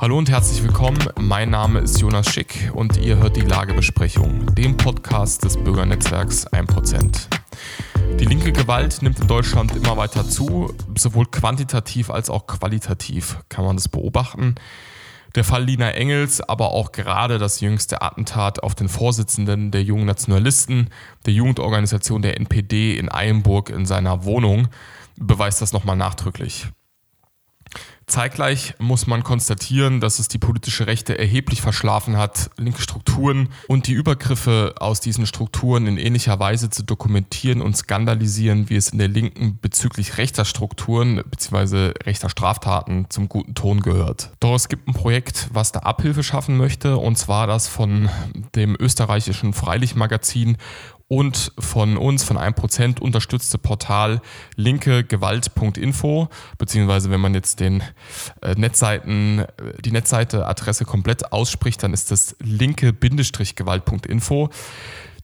Hallo und herzlich willkommen. Mein Name ist Jonas Schick und ihr hört die Lagebesprechung, dem Podcast des Bürgernetzwerks 1%. Die linke Gewalt nimmt in Deutschland immer weiter zu, sowohl quantitativ als auch qualitativ kann man das beobachten. Der Fall Lina Engels, aber auch gerade das jüngste Attentat auf den Vorsitzenden der Jungen Nationalisten, der Jugendorganisation der NPD in Eilenburg in seiner Wohnung, beweist das nochmal nachdrücklich. Zeitgleich muss man konstatieren, dass es die politische Rechte erheblich verschlafen hat, linke Strukturen und die Übergriffe aus diesen Strukturen in ähnlicher Weise zu dokumentieren und skandalisieren, wie es in der Linken bezüglich rechter Strukturen bzw. rechter Straftaten zum guten Ton gehört. Doch es gibt ein Projekt, was da Abhilfe schaffen möchte, und zwar das von dem österreichischen Freilichtmagazin und von uns, von 1% unterstützte Portal linkegewalt.info, beziehungsweise wenn man jetzt den äh, Netzseiten, äh, die Netzseite-Adresse komplett ausspricht, dann ist das linke-gewalt.info.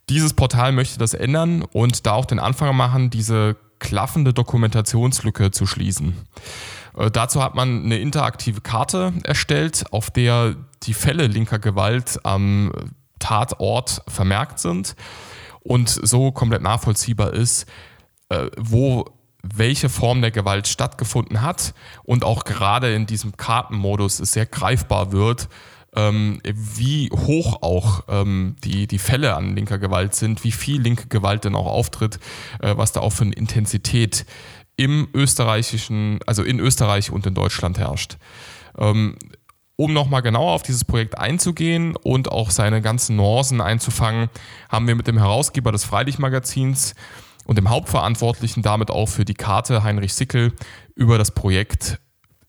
Dieses Portal möchte das ändern und da auch den Anfang machen, diese klaffende Dokumentationslücke zu schließen. Äh, dazu hat man eine interaktive Karte erstellt, auf der die Fälle linker Gewalt am Tatort vermerkt sind und so komplett nachvollziehbar ist, äh, wo welche Form der Gewalt stattgefunden hat und auch gerade in diesem Kartenmodus es sehr greifbar wird, ähm, wie hoch auch ähm, die, die Fälle an linker Gewalt sind, wie viel linke Gewalt denn auch auftritt, äh, was da auch für eine Intensität im österreichischen, also in Österreich und in Deutschland herrscht. Ähm, um nochmal genauer auf dieses Projekt einzugehen und auch seine ganzen Nuancen einzufangen, haben wir mit dem Herausgeber des Freilichtmagazins und dem Hauptverantwortlichen damit auch für die Karte Heinrich Sickel über das Projekt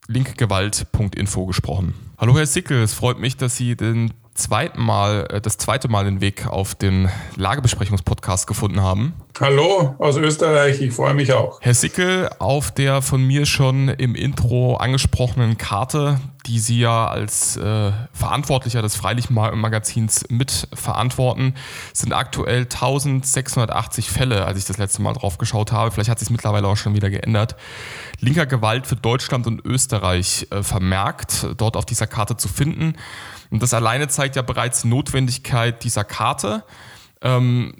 linkgewalt.info gesprochen. Hallo Herr Sickel, es freut mich, dass Sie den zweiten Mal, äh, das zweite Mal den Weg auf den Lagebesprechungspodcast gefunden haben. Hallo aus Österreich, ich freue mich auch. Herr Sickel, auf der von mir schon im Intro angesprochenen Karte, die Sie ja als äh, Verantwortlicher des Freilichtmagazins mitverantworten, sind aktuell 1680 Fälle, als ich das letzte Mal drauf geschaut habe. Vielleicht hat sich mittlerweile auch schon wieder geändert. Linker Gewalt für Deutschland und Österreich äh, vermerkt, dort auf dieser Karte zu finden. Und das alleine zeigt ja bereits Notwendigkeit dieser Karte. Ähm,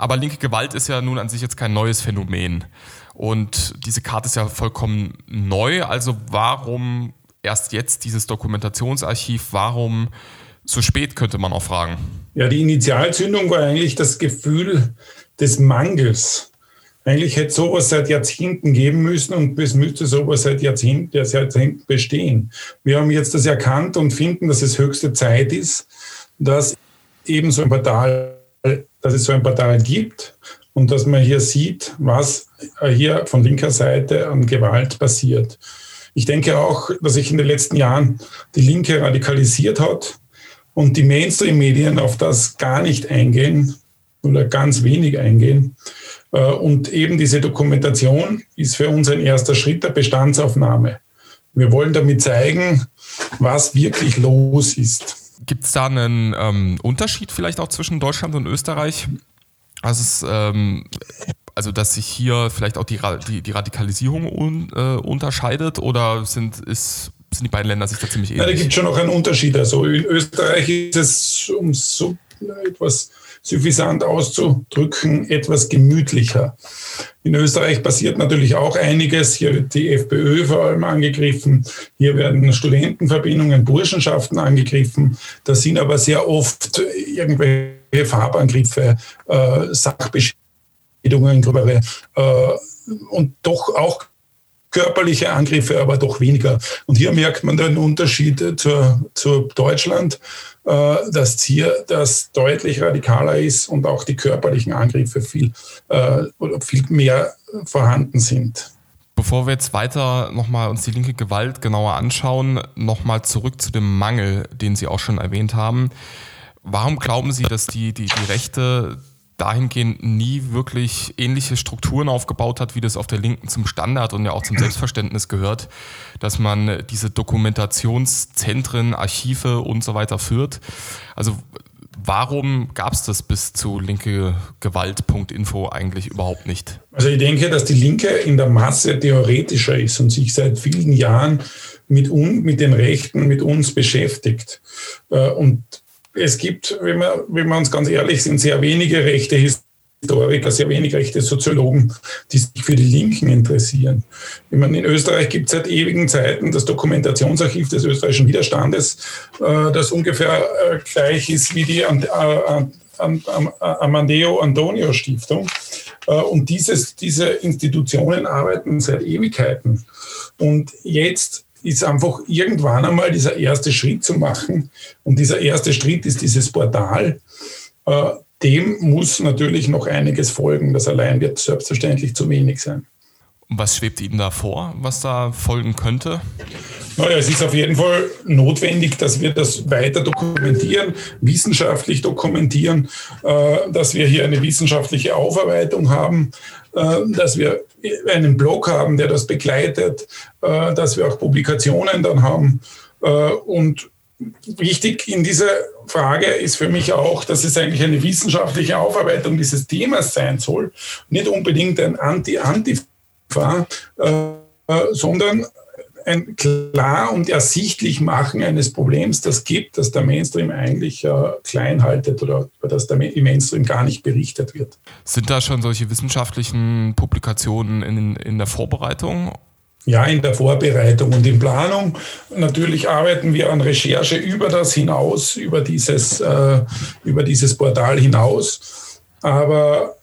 aber linke Gewalt ist ja nun an sich jetzt kein neues Phänomen. Und diese Karte ist ja vollkommen neu. Also warum erst jetzt dieses Dokumentationsarchiv? Warum so spät, könnte man auch fragen? Ja, die Initialzündung war eigentlich das Gefühl des Mangels eigentlich hätte sowas seit Jahrzehnten geben müssen und es müsste sowas seit Jahrzehnten, Jahrzehnten bestehen. Wir haben jetzt das erkannt und finden, dass es höchste Zeit ist, dass eben so ein Portal, dass es so ein Portal gibt und dass man hier sieht, was hier von linker Seite an Gewalt passiert. Ich denke auch, dass sich in den letzten Jahren die Linke radikalisiert hat und die Mainstream-Medien auf das gar nicht eingehen oder ganz wenig eingehen. Äh, und eben diese Dokumentation ist für uns ein erster Schritt der Bestandsaufnahme. Wir wollen damit zeigen, was wirklich los ist. Gibt es da einen ähm, Unterschied vielleicht auch zwischen Deutschland und Österreich? Also, es, ähm, also dass sich hier vielleicht auch die, die, die Radikalisierung un, äh, unterscheidet oder sind, ist, sind die beiden Länder sich da ziemlich ähnlich? Ja, da gibt es schon noch einen Unterschied. Also in Österreich ist es um so etwas suffisant auszudrücken, etwas gemütlicher. In Österreich passiert natürlich auch einiges. Hier wird die FPÖ vor allem angegriffen. Hier werden Studentenverbindungen, Burschenschaften angegriffen. Das sind aber sehr oft irgendwelche Farbangriffe, äh, Sachbeschädigungen, gröbere äh, und doch auch körperliche Angriffe, aber doch weniger. Und hier merkt man den Unterschied zur, zu Deutschland, äh, dass hier das deutlich radikaler ist und auch die körperlichen Angriffe viel, äh, viel mehr vorhanden sind. Bevor wir jetzt weiter nochmal uns die linke Gewalt genauer anschauen, nochmal zurück zu dem Mangel, den Sie auch schon erwähnt haben. Warum glauben Sie, dass die, die, die Rechte dahingehend nie wirklich ähnliche Strukturen aufgebaut hat, wie das auf der Linken zum Standard und ja auch zum Selbstverständnis gehört, dass man diese Dokumentationszentren, Archive und so weiter führt. Also warum gab es das bis zu linkegewalt.info eigentlich überhaupt nicht? Also ich denke, dass die Linke in der Masse theoretischer ist und sich seit vielen Jahren mit, un, mit den Rechten, mit uns beschäftigt. Äh, und es gibt, wenn wir, wenn wir uns ganz ehrlich sind, sehr wenige rechte Historiker, sehr wenig rechte Soziologen, die sich für die Linken interessieren. Ich meine, in Österreich gibt es seit ewigen Zeiten das Dokumentationsarchiv des österreichischen Widerstandes, äh, das ungefähr äh, gleich ist wie die Amadeo Antonio Stiftung. Und dieses, diese Institutionen arbeiten seit Ewigkeiten. Und jetzt ist einfach irgendwann einmal dieser erste Schritt zu machen. Und dieser erste Schritt ist dieses Portal. Äh, dem muss natürlich noch einiges folgen. Das allein wird selbstverständlich zu wenig sein. Was schwebt Ihnen da vor, was da folgen könnte? Naja, es ist auf jeden Fall notwendig, dass wir das weiter dokumentieren, wissenschaftlich dokumentieren, äh, dass wir hier eine wissenschaftliche Aufarbeitung haben, dass wir einen Blog haben, der das begleitet, äh, dass wir auch Publikationen dann haben. Und wichtig in dieser Frage ist für mich auch, dass es eigentlich eine wissenschaftliche Aufarbeitung dieses Themas sein soll. Nicht unbedingt ein Anti-Antifa, sondern ein klar und ersichtlich machen eines Problems, das gibt, das der Mainstream eigentlich äh, klein haltet oder über das der im Mainstream gar nicht berichtet wird. Sind da schon solche wissenschaftlichen Publikationen in, in der Vorbereitung? Ja, in der Vorbereitung und in Planung. Natürlich arbeiten wir an Recherche über das hinaus, über dieses, äh, über dieses Portal hinaus. Aber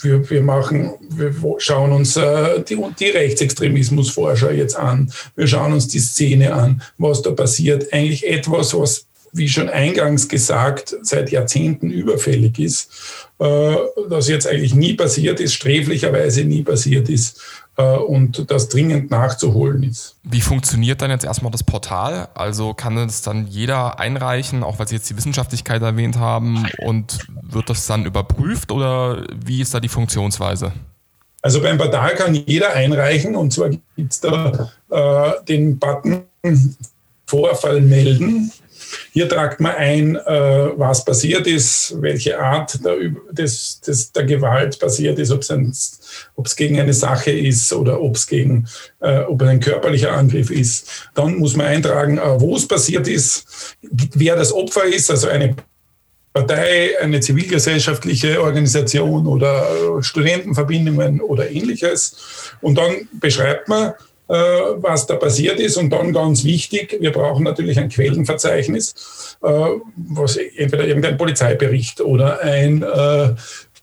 wir, wir machen, wir schauen uns äh, die, die Rechtsextremismusforscher jetzt an. Wir schauen uns die Szene an, was da passiert. Eigentlich etwas, was, wie schon eingangs gesagt, seit Jahrzehnten überfällig ist, äh, das jetzt eigentlich nie passiert ist, sträflicherweise nie passiert ist äh, und das dringend nachzuholen ist. Wie funktioniert dann jetzt erstmal das Portal? Also kann es dann jeder einreichen, auch weil Sie jetzt die Wissenschaftlichkeit erwähnt haben, und wird das dann überprüft oder wie ist da die Funktionsweise? Also beim Portal kann jeder einreichen und zwar gibt es da äh, den Button Vorfall melden hier tragt man ein, äh, was passiert ist, welche Art der, des, des, der Gewalt passiert ist, ob es gegen eine Sache ist oder ob es gegen äh, ob ein körperlicher Angriff ist. Dann muss man eintragen, äh, wo es passiert ist, wer das Opfer ist, also eine Partei, eine zivilgesellschaftliche Organisation oder Studentenverbindungen oder ähnliches. Und dann beschreibt man, was da passiert ist. Und dann ganz wichtig, wir brauchen natürlich ein Quellenverzeichnis, äh, was entweder irgendein Polizeibericht oder ein äh,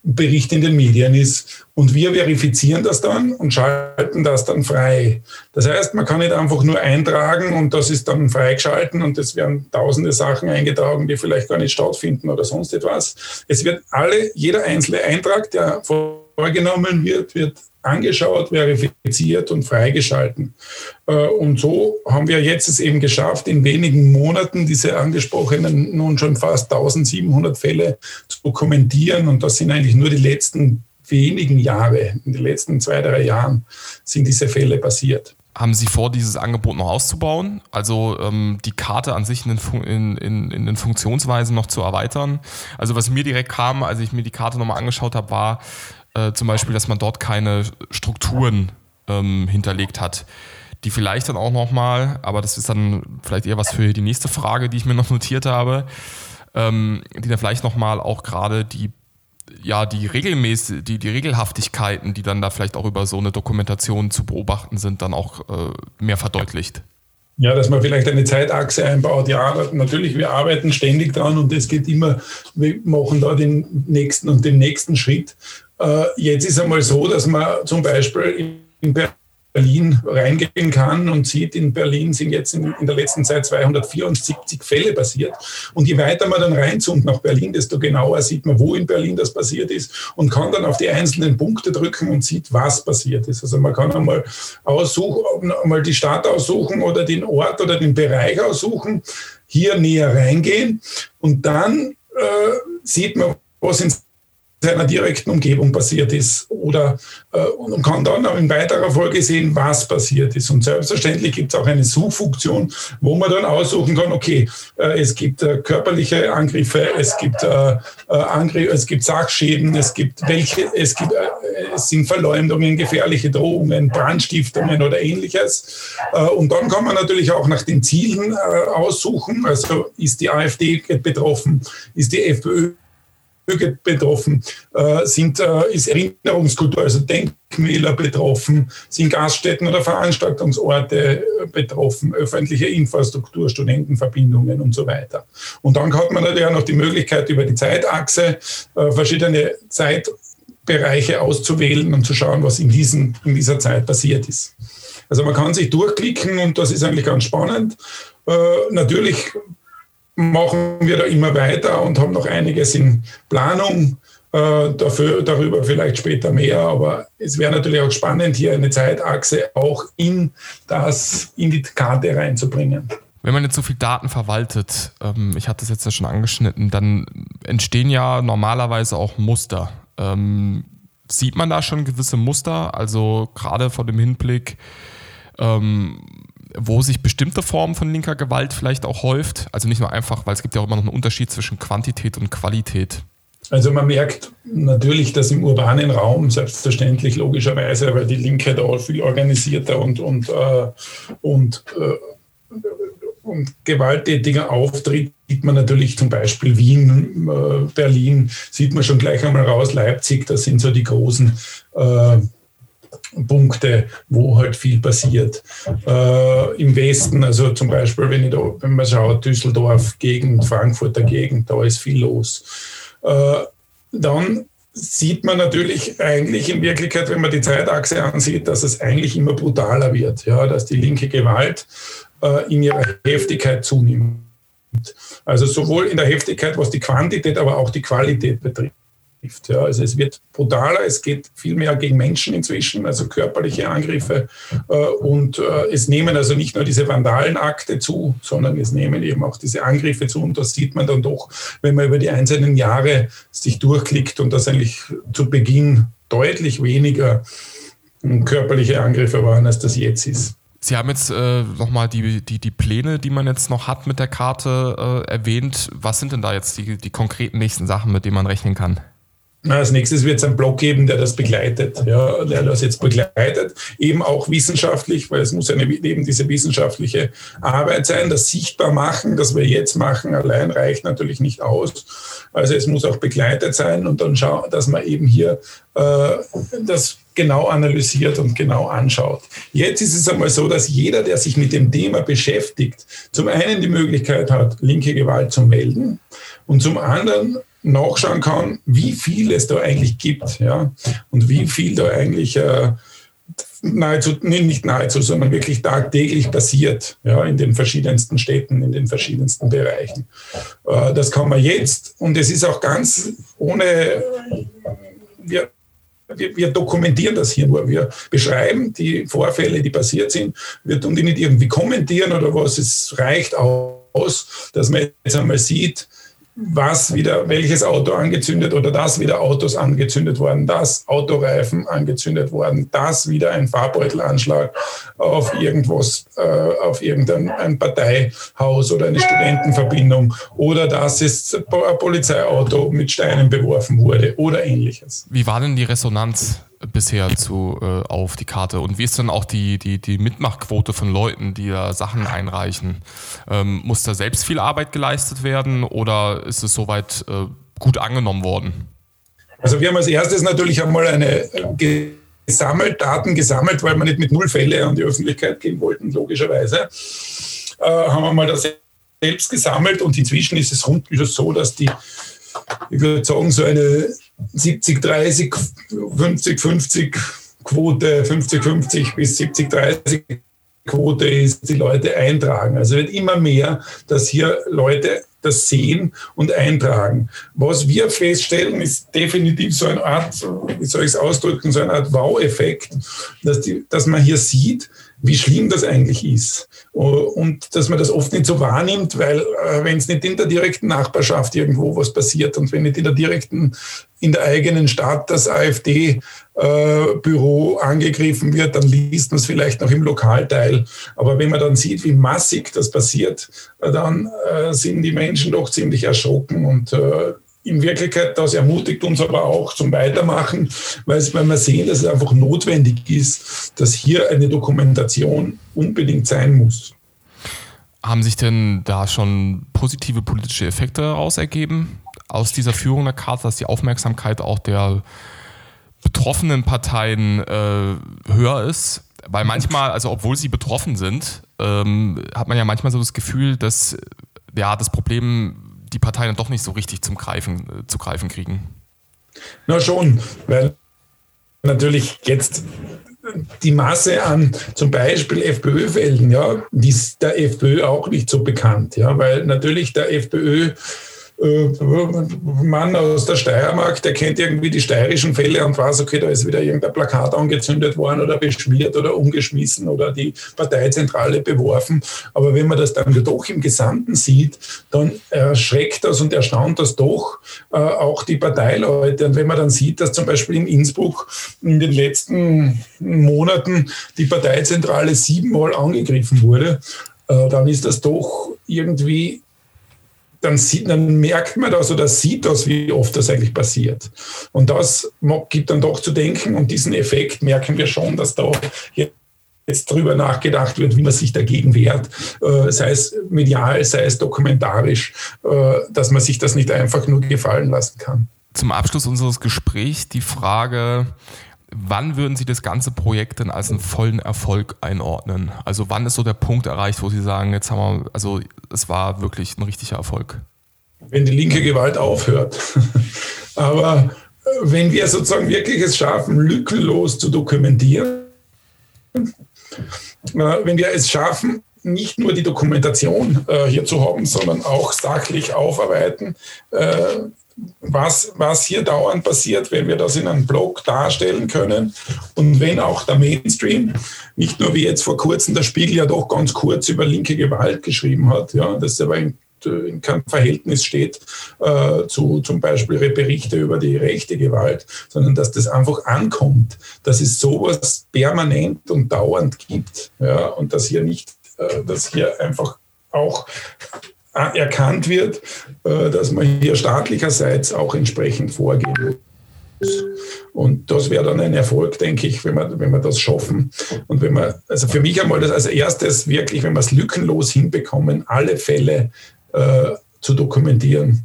Bericht in den Medien ist. Und wir verifizieren das dann und schalten das dann frei. Das heißt, man kann nicht einfach nur eintragen und das ist dann freigeschalten und es werden tausende Sachen eingetragen, die vielleicht gar nicht stattfinden oder sonst etwas. Es wird alle, jeder einzelne Eintrag, der vorgenommen wird, wird angeschaut, verifiziert und freigeschalten. Äh, und so haben wir jetzt es eben geschafft, in wenigen Monaten diese angesprochenen nun schon fast 1700 Fälle zu dokumentieren. Und das sind eigentlich nur die letzten wenigen Jahre, in den letzten zwei, drei Jahren sind diese Fälle passiert. Haben Sie vor, dieses Angebot noch auszubauen? Also ähm, die Karte an sich in den, in, in, in den, Funktionsweisen noch zu erweitern? Also was mir direkt kam, als ich mir die Karte nochmal angeschaut habe, war, äh, zum Beispiel, dass man dort keine Strukturen ähm, hinterlegt hat. Die vielleicht dann auch nochmal, aber das ist dann vielleicht eher was für die nächste Frage, die ich mir noch notiert habe, ähm, die dann vielleicht nochmal auch gerade die ja, die regelmäßig, die, die Regelhaftigkeiten, die dann da vielleicht auch über so eine Dokumentation zu beobachten sind, dann auch äh, mehr verdeutlicht. Ja, dass man vielleicht eine Zeitachse einbaut. Ja, natürlich, wir arbeiten ständig dran und es geht immer, wir machen da den nächsten und den nächsten Schritt. Äh, jetzt ist einmal so, dass man zum Beispiel in Berlin reingehen kann und sieht, in Berlin sind jetzt in, in, der letzten Zeit 274 Fälle passiert. Und je weiter man dann reinzoomt nach Berlin, desto genauer sieht man, wo in Berlin das passiert ist und kann dann auf die einzelnen Punkte drücken und sieht, was passiert ist. Also man kann einmal aussuchen, einmal die Stadt aussuchen oder den Ort oder den Bereich aussuchen, hier näher reingehen und dann äh, sieht man, was sind seiner direkten Umgebung passiert ist oder äh, und kann dann in weiterer Folge sehen, was passiert ist. Und selbstverständlich gibt es auch eine Suchfunktion, wo man dann aussuchen kann, okay, äh, es gibt äh, körperliche Angriffe, es gibt äh, äh, Angriffe, es gibt Sachschäden, es gibt welche, es gibt äh, es sind Verleumdungen, gefährliche Drohungen, Brandstiftungen oder ähnliches. und dann kann man natürlich auch nach den Zielen aussuchen. Also ist die AfD betroffen, ist die FPÖ betroffen, äh, sind, äh, ist Erinnerungskultur, also Denkmäler betroffen, sind Gaststätten oder Veranstaltungsorte äh, betroffen, öffentliche Infrastruktur, Studentenverbindungen und so weiter. Und dann hat man natürlich auch noch die Möglichkeit, über die Zeitachse verschiedene Zeitbereiche auszuwählen und zu schauen, was in, diesen, in dieser Zeit passiert ist. Also man kann sich durchklicken und das ist eigentlich ganz spannend. Äh, natürlich machen wir da immer weiter und haben noch einiges in Planung. Äh, dafür, darüber vielleicht später mehr, aber es wäre natürlich auch spannend, hier eine Zeitachse auch in das, in die Karte reinzubringen. Wenn man jetzt so viel Daten verwaltet, ähm, ich hatte es jetzt ja schon angeschnitten, dann entstehen ja normalerweise auch Muster. Ähm, sieht man da schon gewisse Muster? Also gerade vor dem Hinblick, ähm, wo sich bestimmte Formen von linker Gewalt vielleicht auch häuft. Also nicht nur einfach, weil es gibt ja auch immer noch einen Unterschied zwischen Quantität und Qualität. Also man merkt natürlich, dass im urbanen Raum selbstverständlich logischerweise, weil die Linke da viel organisierter und, und, äh, und, äh, und gewalttätiger auftritt, sieht man natürlich zum Beispiel Wien, äh, Berlin, sieht man schon gleich einmal raus, Leipzig, das sind so die großen äh, Punkte, wo halt viel passiert. Äh, Im Westen, also zum Beispiel, wenn, da, wenn man schaut, Düsseldorf Gegend, Frankfurter Gegend, da ist viel los. Äh, dann sieht man natürlich eigentlich in Wirklichkeit, wenn man die Zeitachse ansieht, dass es eigentlich immer brutaler wird, ja, dass die linke Gewalt äh, in ihrer Heftigkeit zunimmt. Also sowohl in der Heftigkeit, was die Quantität, aber auch die Qualität betrifft trifft. Ja, also es wird brutaler, es geht viel mehr gegen Menschen inzwischen, also körperliche Angriffe. Äh, und äh, es nehmen also nicht nur diese Vandalenakte zu, sondern es nehmen eben auch diese Angriffe zu. Und das sieht man dann doch, wenn man über die einzelnen Jahre sich durchklickt und das eigentlich zu Beginn deutlich weniger körperliche Angriffe waren, als das jetzt ist. Sie haben jetzt äh, nochmal die, die, die Pläne, die man jetzt noch hat mit der Karte äh, erwähnt. Was sind denn da jetzt die, die konkreten nächsten Sachen, mit denen man rechnen kann? Als nächstes wird es einen Blog geben, der das begleitet, ja, der das jetzt begleitet, eben auch wissenschaftlich, weil es muss eine, eben diese wissenschaftliche Arbeit sein, das sichtbar machen, das wir jetzt machen, allein reicht natürlich nicht aus. Also es muss auch begleitet sein und dann schauen, dass man eben hier äh, das genau analysiert und genau anschaut. Jetzt ist es einmal so, dass jeder, der sich mit dem Thema beschäftigt, zum einen die Möglichkeit hat, linke Gewalt zu melden und zum anderen nachschauen kann, wie viel es da eigentlich gibt ja, und wie viel da eigentlich äh, nahezu, nicht nahezu, sondern wirklich tagtäglich passiert ja, in den verschiedensten Städten, in den verschiedensten Bereichen. Äh, das kann man jetzt und es ist auch ganz ohne, wir, wir, wir, dokumentieren das hier nur. Wir beschreiben die Vorfälle, die passiert sind. Wir tun die nicht irgendwie kommentieren oder was. Es reicht aus, dass man jetzt einmal sieht, was wieder, welches Auto angezündet oder dass wieder Autos angezündet worden, dass Autoreifen angezündet worden, dass wieder ein Farbbeutelanschlag auf irgendwas, äh, auf irgendein Parteihaus oder eine Studentenverbindung oder dass es ein Polizeiauto mit Steinen beworfen wurde oder ähnliches. Wie war denn die Resonanz bisher zu, äh, auf die Karte? Und wie ist dann auch die, die, die Mitmachquote von Leuten, die da Sachen einreichen? Ähm, muss da selbst viel Arbeit geleistet werden oder ist es soweit äh, gut angenommen worden? Also wir haben als erstes natürlich einmal eine gesammelt, Daten gesammelt, weil wir nicht mit Nullfälle an die Öffentlichkeit gehen wollten, logischerweise. Äh, haben wir mal das selbst gesammelt und inzwischen ist es rund ist so, dass die, ich würde sagen, so eine 70, 30, 50, 50 Quote, 50, 50 bis 70, 30 Quote ist, die Leute eintragen. Also wird immer mehr, dass hier Leute das sehen und eintragen. Was wir feststellen, ist definitiv so eine Art, wie soll ich es ausdrücken, so eine Art Wow-Effekt, dass, dass man hier sieht, wie schlimm das eigentlich ist. Und dass man das oft nicht so wahrnimmt, weil äh, wenn es nicht in der direkten Nachbarschaft irgendwo was passiert und wenn nicht in der direkten, in der eigenen Stadt das AfD-Büro äh, angegriffen wird, dann liest man es vielleicht noch im Lokalteil. Aber wenn man dann sieht, wie massig das passiert, äh, dann äh, sind die Menschen doch ziemlich erschrocken und äh, in Wirklichkeit, das ermutigt uns aber auch zum Weitermachen, weil, wir sehen, dass es einfach notwendig ist, dass hier eine Dokumentation unbedingt sein muss. Haben sich denn da schon positive politische Effekte daraus ergeben aus dieser Führung der Karte, dass die Aufmerksamkeit auch der betroffenen Parteien äh, höher ist? Weil manchmal, also obwohl sie betroffen sind, ähm, hat man ja manchmal so das Gefühl, dass ja, das Problem die Parteien doch nicht so richtig zum Greifen, äh, zu greifen kriegen. Na schon, weil natürlich jetzt die Masse an zum Beispiel FPÖ-Fällen, ja, die ist der FPÖ auch nicht so bekannt, ja, weil natürlich der FPÖ Mann aus der Steiermark, der kennt irgendwie die steirischen Fälle und weiß, okay, da ist wieder irgendein Plakat angezündet worden oder beschmiert oder umgeschmissen oder die Parteizentrale beworfen. Aber wenn man das dann doch im Gesamten sieht, dann erschreckt das und erstaunt das doch äh, auch die Parteileute. Und wenn man dann sieht, dass zum Beispiel in Innsbruck in den letzten Monaten die Parteizentrale siebenmal angegriffen wurde, äh, dann ist das doch irgendwie dann, sieht, dann merkt man das oder sieht das, wie oft das eigentlich passiert. Und das gibt dann doch zu denken und diesen Effekt merken wir schon, dass da jetzt drüber nachgedacht wird, wie man sich dagegen wehrt, äh, sei es medial, sei es dokumentarisch, äh, dass man sich das nicht einfach nur gefallen lassen kann. Zum Abschluss unseres Gesprächs die Frage, Wann würden Sie das ganze Projekt denn als einen vollen Erfolg einordnen? Also wann ist so der Punkt erreicht, wo Sie sagen, jetzt haben wir, also es war wirklich ein richtiger Erfolg? Wenn die linke Gewalt aufhört. Aber äh, wenn wir sozusagen wirklich es schaffen, lückenlos zu dokumentieren, äh, wenn wir es schaffen, nicht nur die Dokumentation äh, hier zu haben, sondern auch sachlich aufarbeiten, was, was hier dauernd passiert, wenn wir das in einem Blog darstellen können. Und wenn auch der Mainstream, nicht nur wie jetzt vor kurzem der Spiegel ja doch ganz kurz über linke Gewalt geschrieben hat, ja, das aber in, in keinem Verhältnis steht äh, zu zum Beispiel Berichte über die rechte Gewalt, sondern dass das einfach ankommt, dass es sowas permanent und dauernd gibt ja, und dass hier nicht, äh, dass hier einfach auch erkannt wird, äh, dass man hier staatlicherseits auch entsprechend vorgehen muss. Und das wäre dann ein Erfolg, denke ich, wenn wir, wenn wir das schaffen. Und wenn wir, also für mich einmal das als erstes wirklich, wenn wir es lückenlos hinbekommen, alle Fälle äh, zu dokumentieren.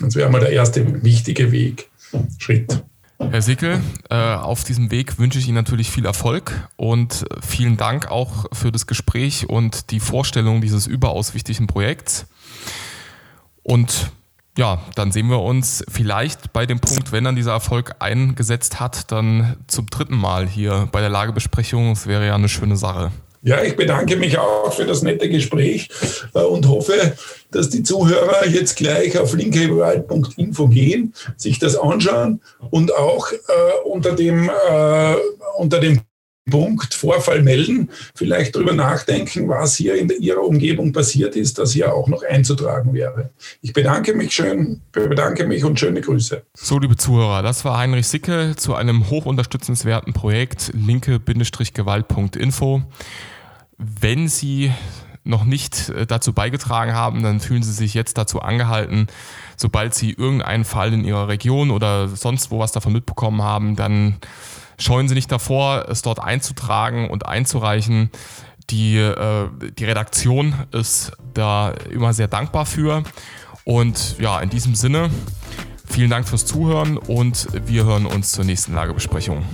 Das wäre mal der erste wichtige Weg, Schritt. Herr Sickel, äh, auf diesem Weg wünsche ich Ihnen natürlich viel Erfolg und vielen Dank auch für das Gespräch und die Vorstellung dieses überaus wichtigen Projekts. Und ja, dann sehen wir uns vielleicht bei dem Punkt, wenn dann dieser Erfolg eingesetzt hat, dann zum dritten Mal hier bei der Lagebesprechung. Das wäre ja eine schöne Sache. Ja, ich bedanke mich auch für das nette Gespräch äh, und hoffe, dass die Zuhörer jetzt gleich auf linkewald.info gehen, sich das anschauen und auch äh, unter, dem, äh, unter dem Punkt Vorfall melden, vielleicht darüber nachdenken, was hier in Ihrer Umgebung passiert ist, das hier auch noch einzutragen wäre. Ich bedanke mich schön, bedanke mich und schöne Grüße. So, liebe Zuhörer, das war Heinrich Sicke zu einem hochunterstützenswerten Projekt linke-gewalt.info. Wenn Sie noch nicht äh, dazu beigetragen haben, dann fühlen Sie sich jetzt dazu angehalten, sobald Sie irgendeinen Fall in Ihrer Region oder sonst wo was davon mitbekommen haben, dann scheuen Sie nicht davor, es dort einzutragen und einzureichen. Die, äh, die Redaktion ist da immer sehr dankbar für. Und ja, in diesem Sinne, vielen Dank fürs Zuhören und wir hören uns zur nächsten Lagebesprechung.